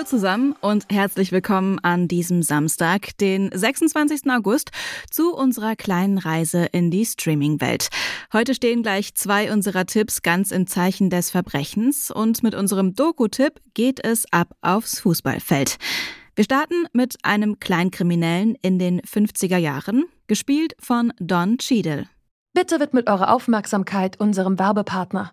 Hallo zusammen und herzlich willkommen an diesem Samstag, den 26. August, zu unserer kleinen Reise in die Streaming-Welt. Heute stehen gleich zwei unserer Tipps ganz im Zeichen des Verbrechens und mit unserem Doku-Tipp geht es ab aufs Fußballfeld. Wir starten mit einem Kleinkriminellen in den 50er Jahren, gespielt von Don Cheadle. Bitte widmet eure Aufmerksamkeit unserem Werbepartner.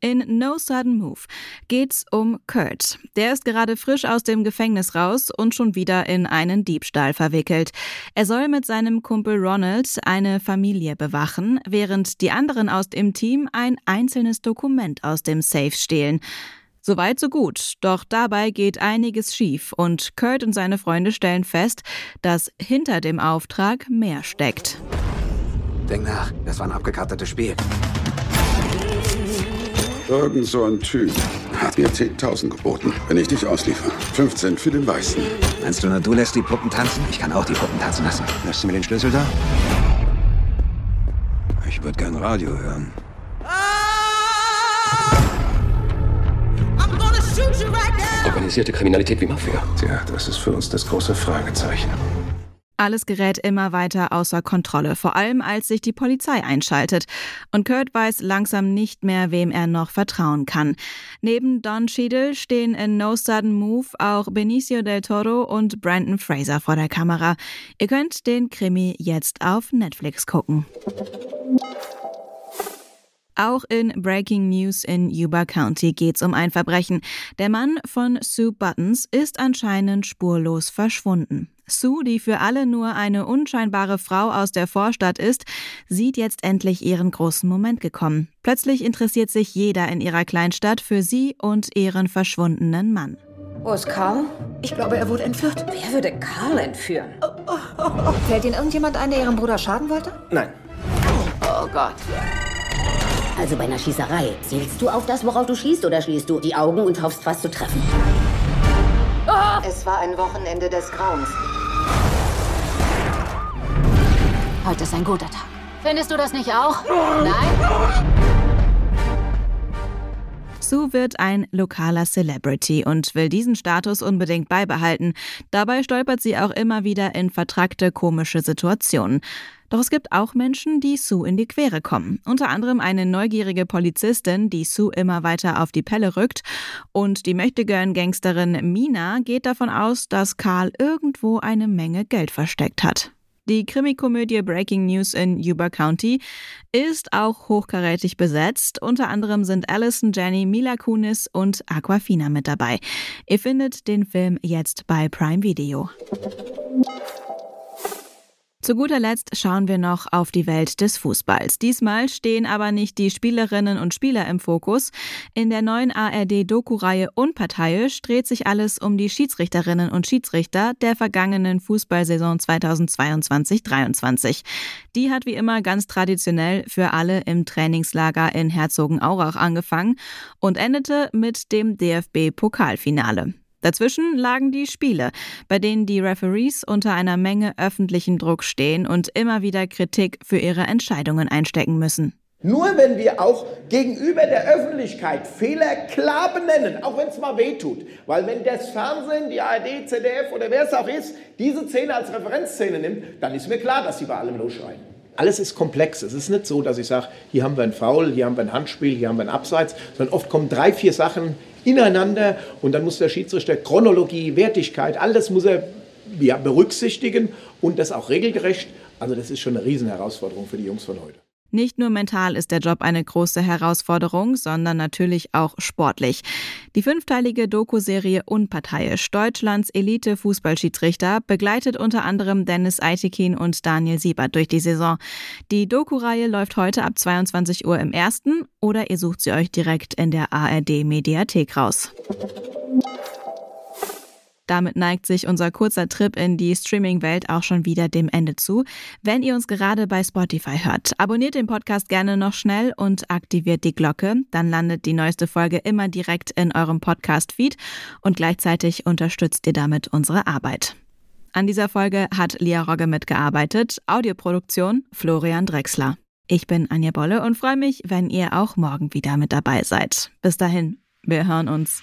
In No Sudden Move geht's um Kurt. Der ist gerade frisch aus dem Gefängnis raus und schon wieder in einen Diebstahl verwickelt. Er soll mit seinem Kumpel Ronald eine Familie bewachen, während die anderen aus dem Team ein einzelnes Dokument aus dem Safe stehlen. Soweit so gut, doch dabei geht einiges schief und Kurt und seine Freunde stellen fest, dass hinter dem Auftrag mehr steckt. Denk nach, das war ein abgekartetes Spiel. Irgend so ein Typ hat mir 10.000 geboten, wenn ich dich ausliefer. 15 für den Weißen. Meinst du nur, du lässt die Puppen tanzen? Ich kann auch die Puppen tanzen lassen. Lässt du mir den Schlüssel da? Ich würde gern Radio hören. Organisierte Kriminalität wie Mafia. Tja, das ist für uns das große Fragezeichen. Alles gerät immer weiter außer Kontrolle, vor allem als sich die Polizei einschaltet. Und Kurt weiß langsam nicht mehr, wem er noch vertrauen kann. Neben Don Cheadle stehen in No Sudden Move auch Benicio del Toro und Brandon Fraser vor der Kamera. Ihr könnt den Krimi jetzt auf Netflix gucken. Auch in Breaking News in Yuba County geht's um ein Verbrechen. Der Mann von Sue Buttons ist anscheinend spurlos verschwunden. Sue, die für alle nur eine unscheinbare Frau aus der Vorstadt ist, sieht jetzt endlich ihren großen Moment gekommen. Plötzlich interessiert sich jeder in ihrer Kleinstadt für sie und ihren verschwundenen Mann. Wo ist Karl? Ich glaube, er wurde entführt. Wer würde Karl entführen? Fällt Ihnen irgendjemand ein, der Ihrem Bruder schaden wollte? Nein. Oh Gott. Also bei einer Schießerei, zielst du auf das, worauf du schießt, oder schließt du die Augen und hoffst, was zu treffen? Es war ein Wochenende des Grauens. Heute ist ein guter Tag. Findest du das nicht auch? Nein? Sue wird ein lokaler Celebrity und will diesen Status unbedingt beibehalten. Dabei stolpert sie auch immer wieder in vertrackte komische Situationen. Doch es gibt auch Menschen, die Sue in die Quere kommen. Unter anderem eine neugierige Polizistin, die Sue immer weiter auf die Pelle rückt. Und die Möchtegern-Gangsterin Mina geht davon aus, dass Karl irgendwo eine Menge Geld versteckt hat. Die Krimikomödie Breaking News in Yuba County ist auch hochkarätig besetzt. Unter anderem sind Alison Jenny, Mila Kunis und Aquafina mit dabei. Ihr findet den Film jetzt bei Prime Video. Zu guter Letzt schauen wir noch auf die Welt des Fußballs. Diesmal stehen aber nicht die Spielerinnen und Spieler im Fokus. In der neuen ARD-Doku-Reihe Unparteiisch dreht sich alles um die Schiedsrichterinnen und Schiedsrichter der vergangenen Fußballsaison 2022-23. Die hat wie immer ganz traditionell für alle im Trainingslager in Herzogenaurach angefangen und endete mit dem DFB-Pokalfinale. Dazwischen lagen die Spiele, bei denen die Referees unter einer Menge öffentlichen Druck stehen und immer wieder Kritik für ihre Entscheidungen einstecken müssen. Nur wenn wir auch gegenüber der Öffentlichkeit Fehler klar benennen, auch wenn es mal wehtut, weil wenn das Fernsehen, die ARD, ZDF oder wer es auch ist, diese Szene als Referenzszene nimmt, dann ist mir klar, dass sie bei allem losschreien. Alles ist komplex. Es ist nicht so, dass ich sage, hier haben wir ein Foul, hier haben wir ein Handspiel, hier haben wir ein Abseits, sondern oft kommen drei, vier Sachen ineinander und dann muss der Schiedsrichter Chronologie, Wertigkeit, alles muss er ja, berücksichtigen und das auch regelgerecht. Also das ist schon eine Riesenherausforderung für die Jungs von heute. Nicht nur mental ist der Job eine große Herausforderung, sondern natürlich auch sportlich. Die fünfteilige Doku-Serie Unparteiisch Deutschlands Elite-Fußballschiedsrichter begleitet unter anderem Dennis Eitekin und Daniel Siebert durch die Saison. Die Doku-Reihe läuft heute ab 22 Uhr im ersten oder ihr sucht sie euch direkt in der ARD-Mediathek raus. Damit neigt sich unser kurzer Trip in die Streaming-Welt auch schon wieder dem Ende zu. Wenn ihr uns gerade bei Spotify hört, abonniert den Podcast gerne noch schnell und aktiviert die Glocke. Dann landet die neueste Folge immer direkt in eurem Podcast-Feed und gleichzeitig unterstützt ihr damit unsere Arbeit. An dieser Folge hat Lia Rogge mitgearbeitet, Audioproduktion Florian Drexler. Ich bin Anja Bolle und freue mich, wenn ihr auch morgen wieder mit dabei seid. Bis dahin, wir hören uns.